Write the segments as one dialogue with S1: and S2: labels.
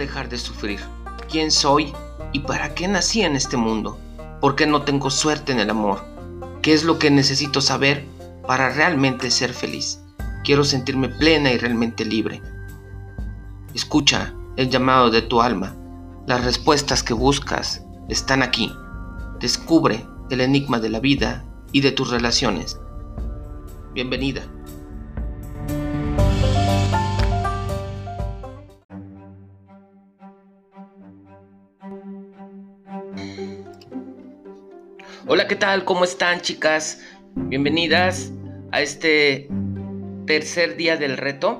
S1: dejar de sufrir? ¿Quién soy y para qué nací en este mundo? ¿Por qué no tengo suerte en el amor? ¿Qué es lo que necesito saber para realmente ser feliz? Quiero sentirme plena y realmente libre. Escucha el llamado de tu alma. Las respuestas que buscas están aquí. Descubre el enigma de la vida y de tus relaciones. Bienvenida. ¿Qué tal? ¿Cómo están chicas? Bienvenidas a este tercer día del reto.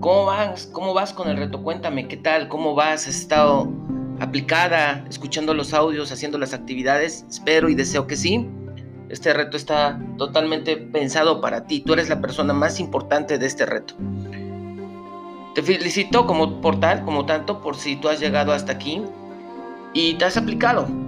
S1: ¿Cómo vas? ¿Cómo vas con el reto? Cuéntame, ¿qué tal? ¿Cómo vas? ¿Has estado aplicada, escuchando los audios, haciendo las actividades? Espero y deseo que sí. Este reto está totalmente pensado para ti. Tú eres la persona más importante de este reto. Te felicito como por tal, como tanto, por si tú has llegado hasta aquí y te has aplicado.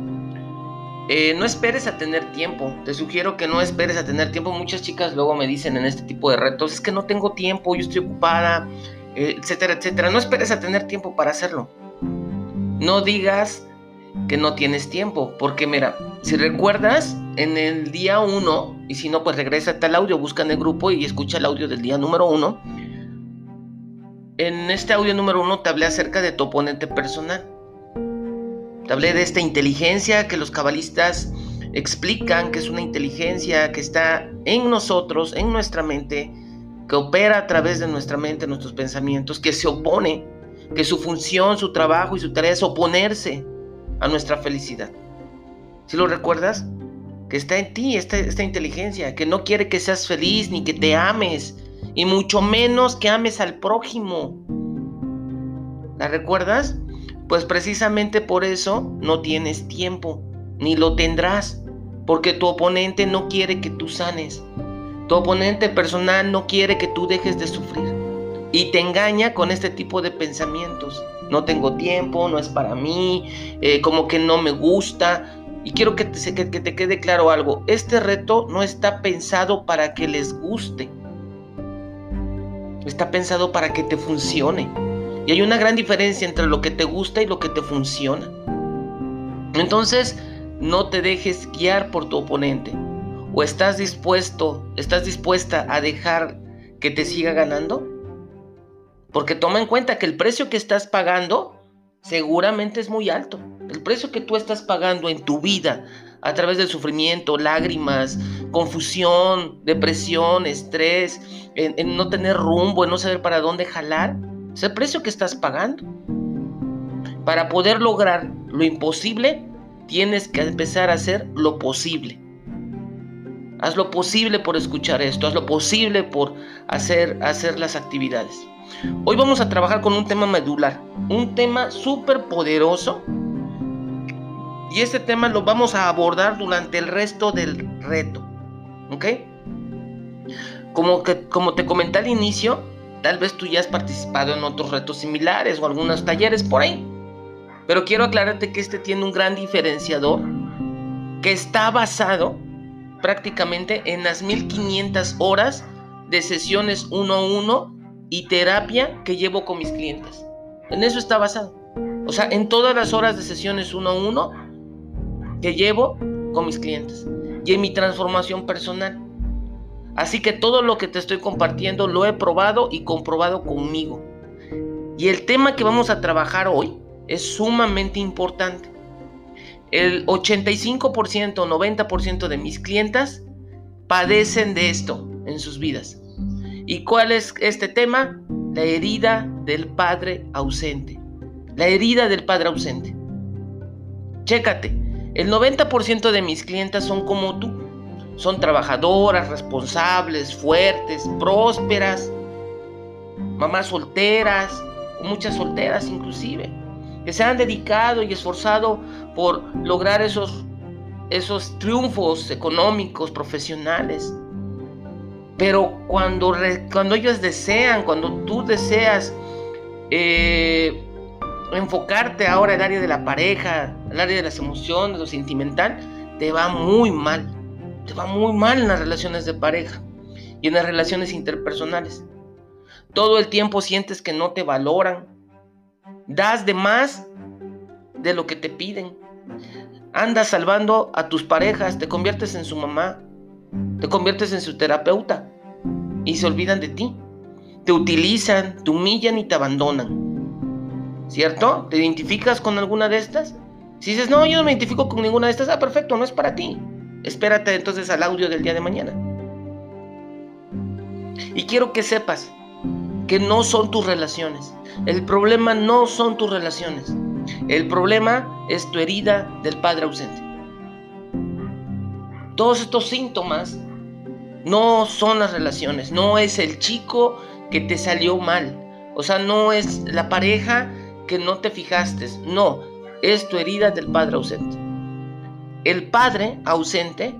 S1: Eh, no esperes a tener tiempo. Te sugiero que no esperes a tener tiempo. Muchas chicas luego me dicen en este tipo de retos, es que no tengo tiempo, yo estoy ocupada, eh, etcétera, etcétera. No esperes a tener tiempo para hacerlo. No digas que no tienes tiempo, porque mira, si recuerdas, en el día 1, y si no, pues regresa al audio, busca en el grupo y escucha el audio del día número 1. En este audio número 1 te hablé acerca de tu oponente personal. Te hablé de esta inteligencia que los cabalistas explican que es una inteligencia que está en nosotros, en nuestra mente, que opera a través de nuestra mente, nuestros pensamientos, que se opone, que su función, su trabajo y su tarea es oponerse a nuestra felicidad. ¿Si lo recuerdas? Que está en ti esta, esta inteligencia, que no quiere que seas feliz ni que te ames, y mucho menos que ames al prójimo. ¿La recuerdas? Pues precisamente por eso no tienes tiempo, ni lo tendrás, porque tu oponente no quiere que tú sanes. Tu oponente personal no quiere que tú dejes de sufrir. Y te engaña con este tipo de pensamientos. No tengo tiempo, no es para mí, eh, como que no me gusta. Y quiero que te, que te quede claro algo. Este reto no está pensado para que les guste. Está pensado para que te funcione. Y hay una gran diferencia entre lo que te gusta y lo que te funciona. Entonces, no te dejes guiar por tu oponente. ¿O estás dispuesto, estás dispuesta a dejar que te siga ganando? Porque toma en cuenta que el precio que estás pagando seguramente es muy alto. El precio que tú estás pagando en tu vida a través del sufrimiento, lágrimas, confusión, depresión, estrés, en, en no tener rumbo, en no saber para dónde jalar, es el precio que estás pagando. Para poder lograr lo imposible, tienes que empezar a hacer lo posible. Haz lo posible por escuchar esto, haz lo posible por hacer, hacer las actividades. Hoy vamos a trabajar con un tema medular, un tema súper poderoso. Y este tema lo vamos a abordar durante el resto del reto. ¿Ok? Como, que, como te comenté al inicio, Tal vez tú ya has participado en otros retos similares o algunos talleres por ahí. Pero quiero aclararte que este tiene un gran diferenciador que está basado prácticamente en las 1500 horas de sesiones uno a uno y terapia que llevo con mis clientes. En eso está basado. O sea, en todas las horas de sesiones uno a uno que llevo con mis clientes y en mi transformación personal. Así que todo lo que te estoy compartiendo lo he probado y comprobado conmigo. Y el tema que vamos a trabajar hoy es sumamente importante. El 85%, 90% de mis clientas padecen de esto en sus vidas. ¿Y cuál es este tema? La herida del padre ausente. La herida del padre ausente. Chécate, el 90% de mis clientas son como tú son trabajadoras, responsables, fuertes, prósperas, mamás solteras, muchas solteras inclusive, que se han dedicado y esforzado por lograr esos, esos triunfos económicos, profesionales. Pero cuando, cuando ellos desean, cuando tú deseas eh, enfocarte ahora el área de la pareja, el área de las emociones, lo sentimental, te va muy mal te va muy mal en las relaciones de pareja y en las relaciones interpersonales. Todo el tiempo sientes que no te valoran, Das de más de lo que te piden. Andas salvando a tus parejas, te conviertes en su mamá, te conviertes en su terapeuta y se olvidan de ti. Te utilizan, te humillan y te abandonan. ¿Cierto? ¿Te identificas con alguna de estas? Si dices, no, yo no me identifico con ninguna de estas, ah, perfecto, no es para ti. Espérate entonces al audio del día de mañana. Y quiero que sepas que no son tus relaciones. El problema no son tus relaciones. El problema es tu herida del padre ausente. Todos estos síntomas no son las relaciones, no es el chico que te salió mal, o sea, no es la pareja que no te fijaste, no, es tu herida del padre ausente. El padre ausente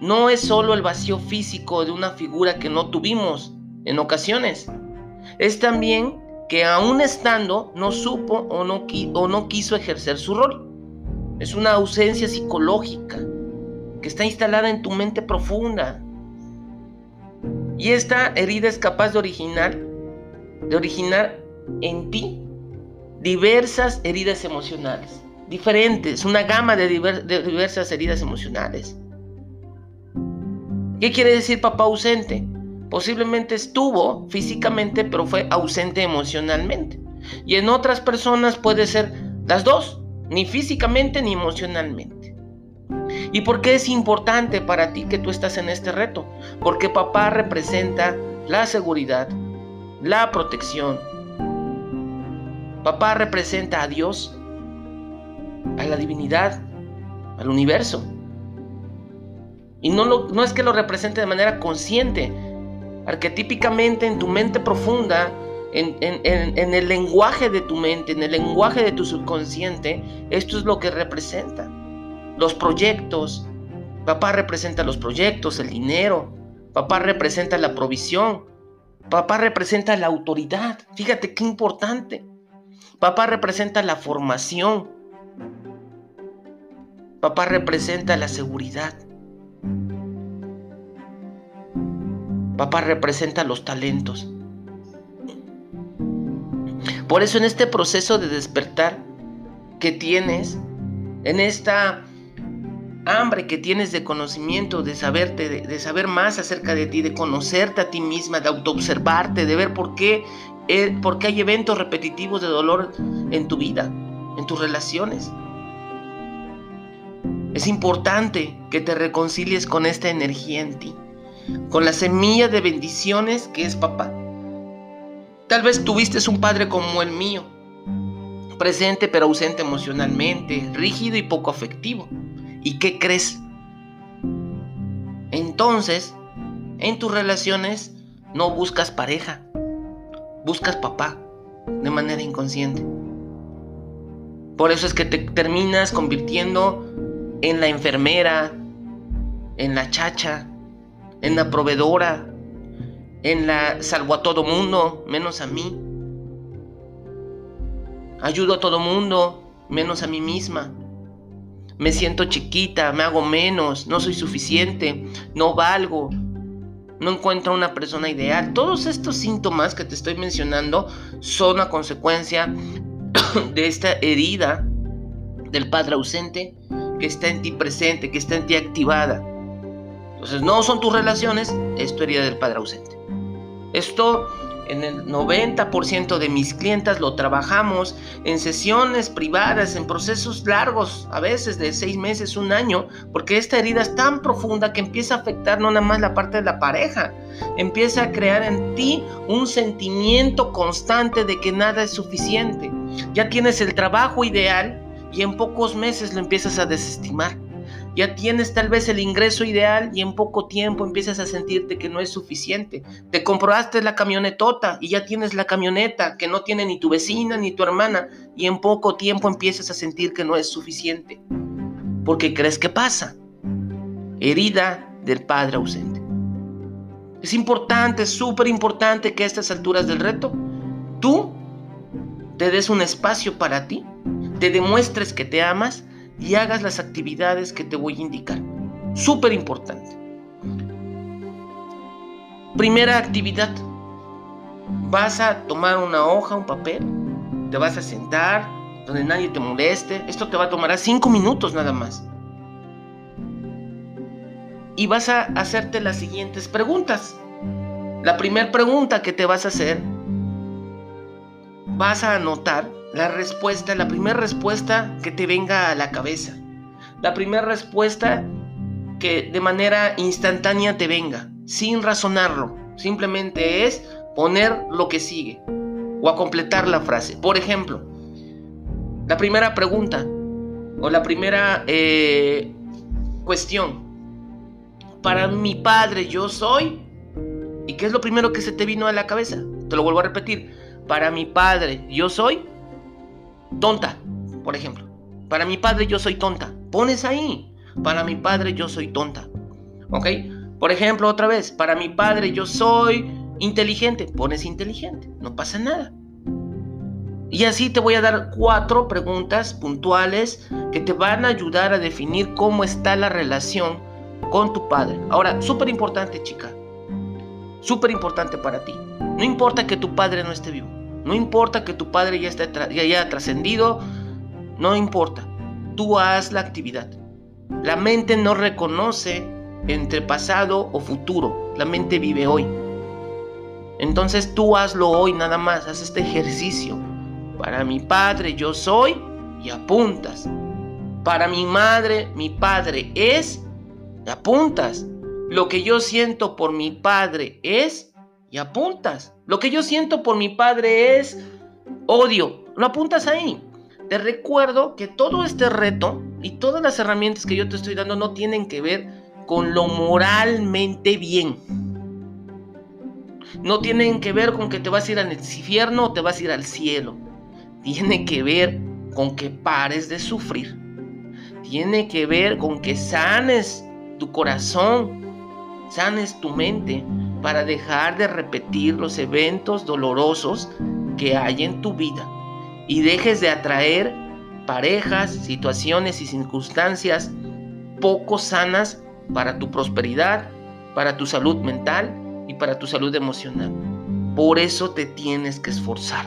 S1: no es solo el vacío físico de una figura que no tuvimos en ocasiones, es también que aún estando no supo o no, quiso ejercer su rol. Es una ausencia psicológica que está instalada en tu mente profunda. Y esta herida es capaz de originar, de originar en ti diversas heridas emocionales, diferentes, una gama de, diversas heridas emocionales. ¿Qué quiere decir papá ausente? Posiblemente estuvo físicamente, pero fue ausente emocionalmente. Y en otras personas puede ser las dos, ni físicamente ni emocionalmente. ¿Y por qué es importante para ti que tú estás en este reto? Porque papá representa la seguridad, la protección. Papá representa a Dios, a la divinidad, al universo. Y no, no es que lo represente de manera consciente, arquetípicamente en tu mente profunda, en, en, el lenguaje de tu mente, en el lenguaje de tu subconsciente, esto es lo que representa los proyectos. Papá representa los proyectos, el dinero. Papá representa la provisión. Papá representa la autoridad. Fíjate qué importante. Papá representa la formación. Papá representa la seguridad. Papá representa los talentos. Por eso en este proceso de despertar que tienes, en esta hambre que tienes de conocimiento, de saberte, de, saber más acerca de ti, de conocerte a ti misma, de autoobservarte, de ver por qué, eh, por qué hay eventos repetitivos de dolor en tu vida, en tus relaciones. Es importante que te reconcilies con esta energía en ti, con la semilla de bendiciones que es papá. Tal vez tuviste un padre como el mío, presente pero ausente emocionalmente, rígido y poco afectivo. ¿Y qué crees? Entonces, en tus relaciones no buscas pareja, buscas papá de manera inconsciente. Por eso es que te terminas convirtiendo en la enfermera, en la chacha, en la proveedora, en la salvo a todo mundo, menos a mí. Ayudo a todo mundo, menos a mí misma me siento chiquita, me hago menos, no soy suficiente, no valgo, no encuentro una persona ideal. Todos estos síntomas que te estoy mencionando son a consecuencia de esta herida del padre ausente que está en ti presente, que está en ti activada. Entonces no son tus relaciones, es tu herida del padre ausente. Esto en el 90% de mis clientes lo trabajamos en sesiones privadas, en procesos largos, a veces de seis meses, un año, porque esta herida es tan profunda que empieza a afectar no nada más la parte de la pareja, empieza a crear en ti un sentimiento constante de que nada es suficiente. Ya tienes el trabajo ideal y en pocos meses lo empiezas a desestimar. Ya tienes tal vez el ingreso ideal y en poco tiempo empiezas a sentirte que no es suficiente. Te comprobaste la camionetota y ya tienes la camioneta que no tiene ni tu vecina ni tu hermana y en poco tiempo empiezas a sentir que no es suficiente. Porque crees que pasa. Herida del padre ausente. Es importante, súper importante que a estas alturas del reto tú te des un espacio para ti, te demuestres que te amas y hagas las actividades que te voy a indicar. Súper importante. Primera actividad. Vas a tomar una hoja, un papel te vas a sentar, donde nadie te moleste. Esto te va a tomar cinco minutos nada más. Y vas a hacerte las siguientes preguntas. La primera pregunta que te vas a hacer, vas a anotar la respuesta, la primera respuesta que te venga a la cabeza. La primera respuesta que de manera instantánea te venga, sin razonarlo. Simplemente es poner lo que sigue o a completar la frase. Por ejemplo, la primera pregunta o la primera eh, cuestión. Para mi padre yo soy. ¿Y qué es lo primero que se te vino a la cabeza? Te lo vuelvo a repetir. Para mi padre yo soy tonta, por ejemplo. Para mi padre yo soy tonta. Pones ahí. Para mi padre yo soy tonta. ¿Ok? Por ejemplo, otra vez. Para mi padre yo soy inteligente. Pones inteligente. No pasa nada. Y así te voy a dar cuatro preguntas puntuales que te van a ayudar a definir cómo está la relación con tu padre. Ahora, súper importante, chica. Súper importante para ti. No importa que tu padre no esté vivo. No importa que tu padre ya, esté ya haya trascendido. No importa. Tú haz la actividad. La mente no reconoce entre pasado o futuro. La mente vive hoy. Entonces tú hazlo hoy nada más. Haz este ejercicio para mi padre yo soy y apuntas. Para mi madre, mi padre es y apuntas. Lo que yo siento por mi padre es y apuntas. Lo que yo siento por mi padre es odio. Lo apuntas ahí. Te recuerdo que todo este reto y todas las herramientas que yo te estoy dando no tienen que ver con lo moralmente bien. No tienen que ver con que te vas a ir al infierno o te vas a ir al cielo tiene que ver con que pares de sufrir. Tiene que ver con que sanes tu corazón, sanes tu mente para dejar de repetir los eventos dolorosos que hay en tu vida y dejes de atraer parejas, situaciones y circunstancias poco sanas para tu prosperidad, para tu salud mental y para tu salud emocional. Por eso te tienes que esforzar.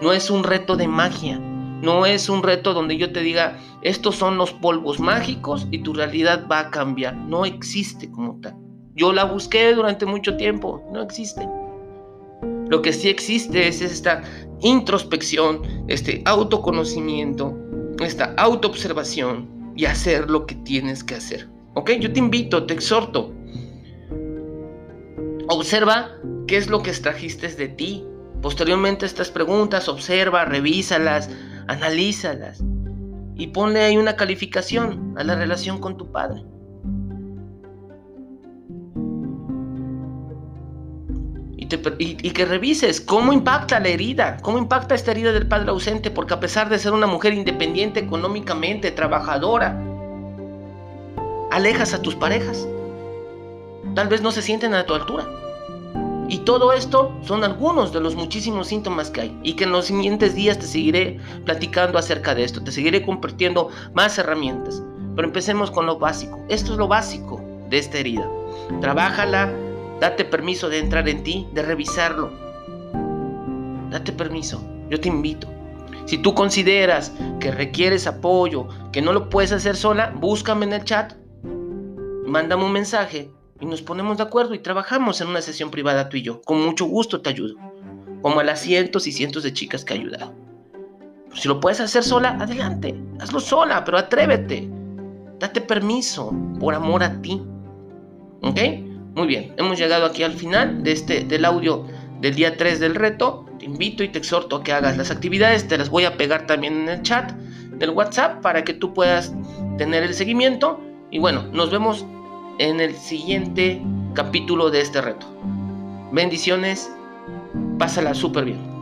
S1: No es un reto de magia. No es un reto donde yo te diga, estos son los polvos mágicos y tu realidad va a cambiar. No existe como tal. Yo la busqué durante mucho tiempo. No existe. Lo que sí existe es esta introspección, este autoconocimiento, esta autoobservación y hacer lo que tienes que hacer. ¿Ok? Yo te invito, te exhorto. Observa qué es lo que extrajiste de ti, Posteriormente estas preguntas, observa, revísalas, analízalas y ponle ahí una calificación a la relación con tu padre. Y, que revises cómo impacta la herida, cómo impacta esta herida del padre ausente, porque a pesar de ser una mujer independiente económicamente, trabajadora, alejas a tus parejas. Tal vez no se sienten a tu altura. Y todo esto son algunos de los muchísimos síntomas que hay y que en los siguientes días te seguiré platicando acerca de esto, te seguiré compartiendo más herramientas. Pero empecemos con lo básico. Esto es lo básico de esta herida. Trabájala, date permiso de entrar en ti, de revisarlo. Date permiso, yo te invito. Si tú consideras que requieres apoyo, que no lo puedes hacer sola, búscame en el chat, mándame un mensaje y nos ponemos de acuerdo y trabajamos en una sesión privada tú y yo. Con mucho gusto te ayudo. Como a las cientos y cientos de chicas que he ayudado. si lo puedes hacer sola, adelante. Hazlo sola, pero atrévete. Date permiso por amor a ti. ¿Ok? Muy bien, hemos llegado aquí al final de este, del audio del día 3 del reto. Te invito y te exhorto a que hagas las actividades. Te las voy a pegar también en el chat del WhatsApp para que tú puedas tener el seguimiento. Y bueno, nos vemos en el siguiente capítulo de este reto. Bendiciones, pásala súper bien.